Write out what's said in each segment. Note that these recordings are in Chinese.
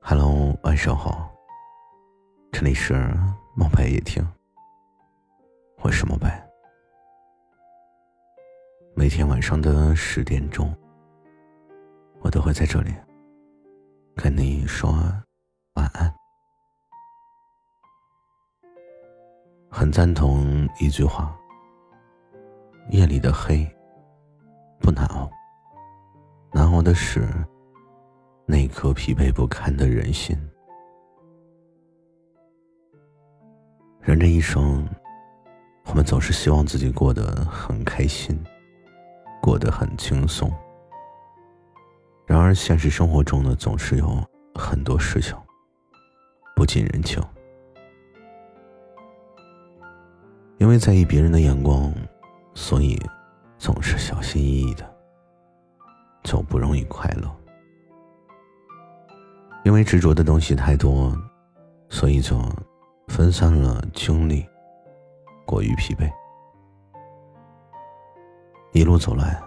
Hello，晚上好。这里是猫白夜听，我是猫白。每天晚上的十点钟，我都会在这里跟你说很赞同一句话：夜里的黑不难熬，难熬的是。那颗疲惫不堪的人心。人这一生，我们总是希望自己过得很开心，过得很轻松。然而，现实生活中呢，总是有很多事情不近人情。因为在意别人的眼光，所以总是小心翼翼的，就不容易快乐。因为执着的东西太多，所以就分散了精力，过于疲惫。一路走来，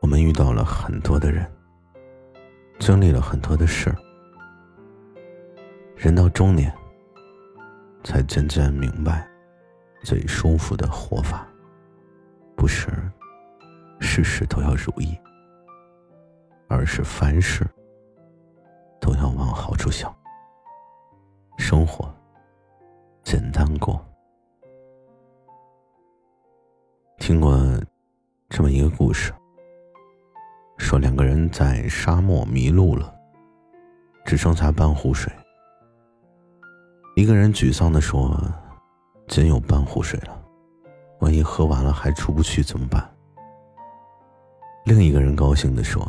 我们遇到了很多的人，经历了很多的事。人到中年，才渐渐明白，最舒服的活法，不是事事都要如意，而是凡事。都要往好处想，生活简单过。听过这么一个故事，说两个人在沙漠迷路了，只剩下半壶水。一个人沮丧的说：“仅有半壶水了，万一喝完了还出不去怎么办？”另一个人高兴的说：“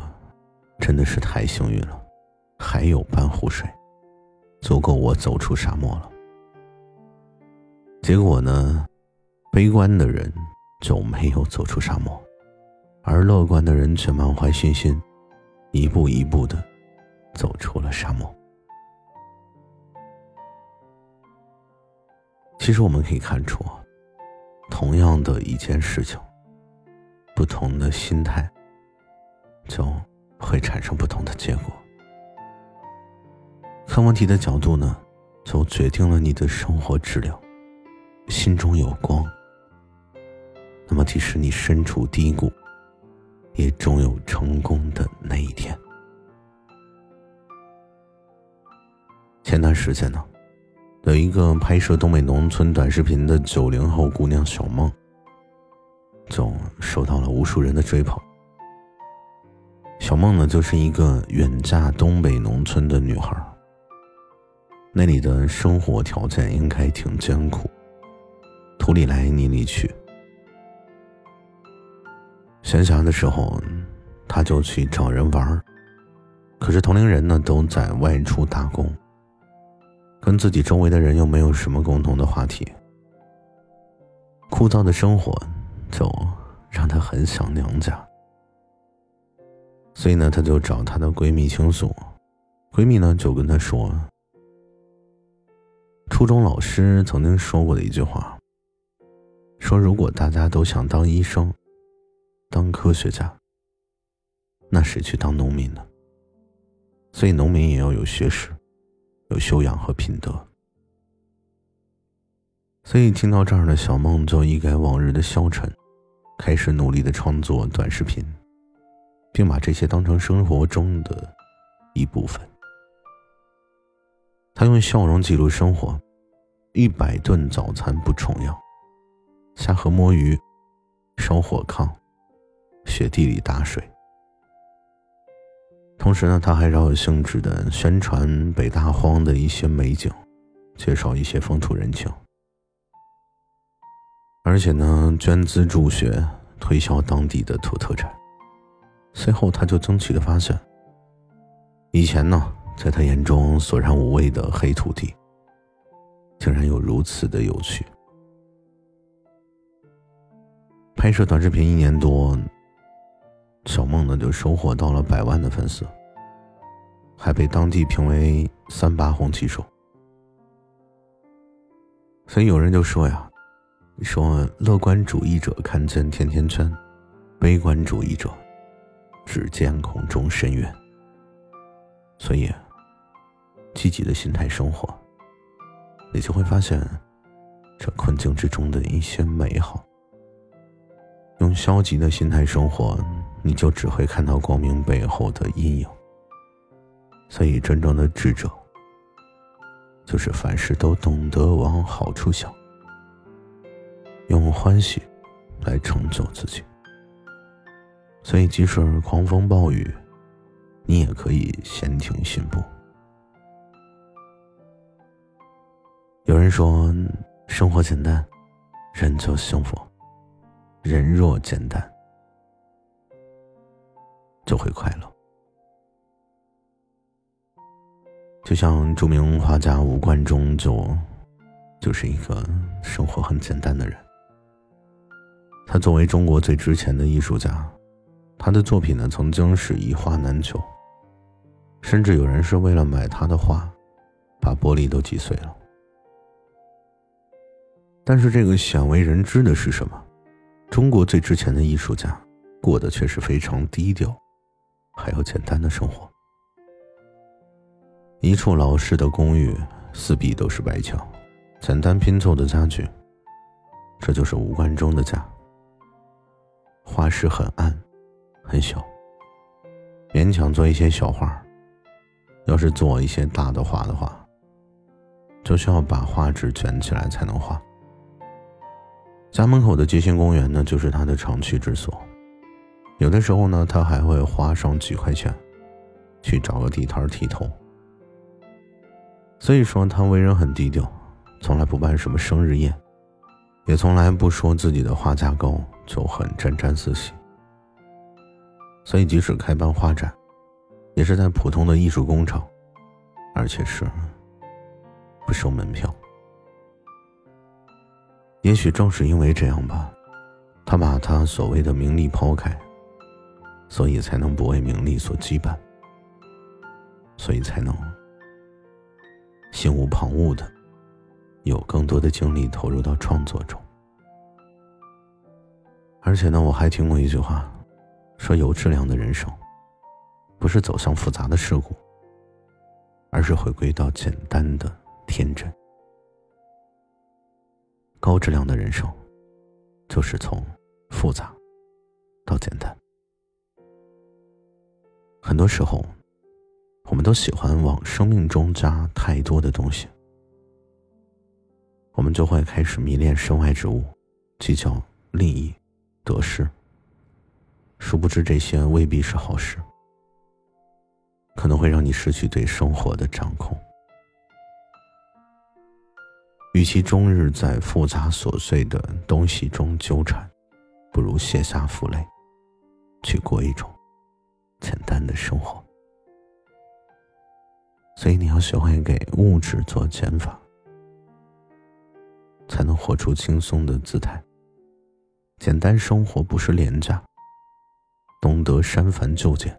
真的是太幸运了。”还有半壶水，足够我走出沙漠了。结果呢，悲观的人就没有走出沙漠，而乐观的人却满怀信心，一步一步的走出了沙漠。其实我们可以看出，同样的一件事情，不同的心态，就会产生不同的结果。看问题的角度呢，就决定了你的生活质量。心中有光，那么即使你身处低谷，也终有成功的那一天。前段时间呢，有一个拍摄东北农村短视频的九零后姑娘小梦，就受到了无数人的追捧。小梦呢，就是一个远嫁东北农村的女孩。那里的生活条件应该挺艰苦，土里来泥里去。闲暇的时候，他就去找人玩儿，可是同龄人呢都在外出打工，跟自己周围的人又没有什么共同的话题，枯燥的生活就让她很想娘家。所以呢，她就找她的闺蜜倾诉，闺蜜呢就跟她说。初中老师曾经说过的一句话：“说如果大家都想当医生、当科学家，那谁去当农民呢？所以农民也要有学识、有修养和品德。”所以听到这儿的小梦就一改往日的消沉，开始努力的创作短视频，并把这些当成生活中的一部分。他用笑容记录生活，一百顿早餐不重样，下河摸鱼，烧火炕，雪地里打水。同时呢，他还饶有兴致的宣传北大荒的一些美景，介绍一些风土人情，而且呢，捐资助学，推销当地的土特产。随后，他就惊奇的发现，以前呢。在他眼中索然无味的黑土地，竟然有如此的有趣。拍摄短视频一年多，小梦呢就收获到了百万的粉丝，还被当地评为三八红旗手，所以有人就说呀，说乐观主义者看见甜甜圈，悲观主义者只见空中深渊。所以，积极的心态生活，你就会发现这困境之中的一些美好。用消极的心态生活，你就只会看到光明背后的阴影。所以，真正的智者，就是凡事都懂得往好处想，用欢喜来成就自己。所以，即使狂风暴雨，你也可以闲庭信步。有人说，生活简单，人就幸福。人若简单，就会快乐。就像著名画家吴冠中，就就是一个生活很简单的人。他作为中国最值钱的艺术家，他的作品呢曾经是一画难求，甚至有人是为了买他的画，把玻璃都击碎了。但是这个鲜为人知的是什么？中国最值钱的艺术家，过得却是非常低调，还有简单的生活。一处老式的公寓，四壁都是白墙，简单拼凑的家具。这就是吴冠中的家。画室很暗，很小，勉强做一些小画。要是做一些大的画的话，就需要把画纸卷起来才能画。家门口的街心公园呢，就是他的常去之所。有的时候呢，他还会花上几块钱，去找个地摊剃头。所以说，他为人很低调，从来不办什么生日宴，也从来不说自己的画价高，就很沾沾自喜。所以，即使开办画展，也是在普通的艺术工厂，而且是不收门票。也许正是因为这样吧，他把他所谓的名利抛开，所以才能不为名利所羁绊，所以才能心无旁骛的有更多的精力投入到创作中。而且呢，我还听过一句话，说有质量的人生，不是走向复杂的事故，而是回归到简单的天真。高质量的人生，就是从复杂到简单。很多时候，我们都喜欢往生命中加太多的东西，我们就会开始迷恋身外之物，计较利益、得失。殊不知，这些未必是好事，可能会让你失去对生活的掌控。与其终日在复杂琐碎的东西中纠缠，不如卸下负累，去过一种简单的生活。所以你要学会给物质做减法，才能活出轻松的姿态。简单生活不是廉价，懂得删繁就简，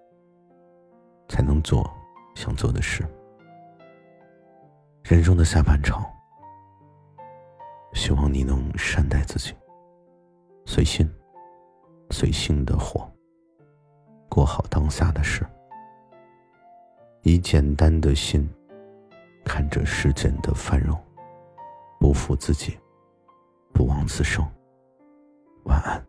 才能做想做的事。人生的下半场。希望你能善待自己，随心、随性的活，过好当下的事，以简单的心看着世间的繁荣，不负自己，不枉此生。晚安。